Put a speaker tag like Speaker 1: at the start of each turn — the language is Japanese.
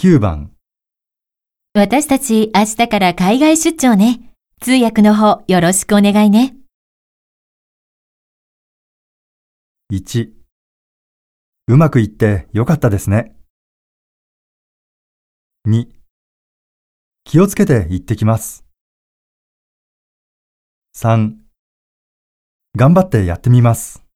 Speaker 1: 9番、
Speaker 2: 私たち明日から海外出張ね。通訳の方よろしくお願いね。
Speaker 1: 1。うまくいってよかったですね。2。気をつけて行ってきます。3。頑張ってやってみます。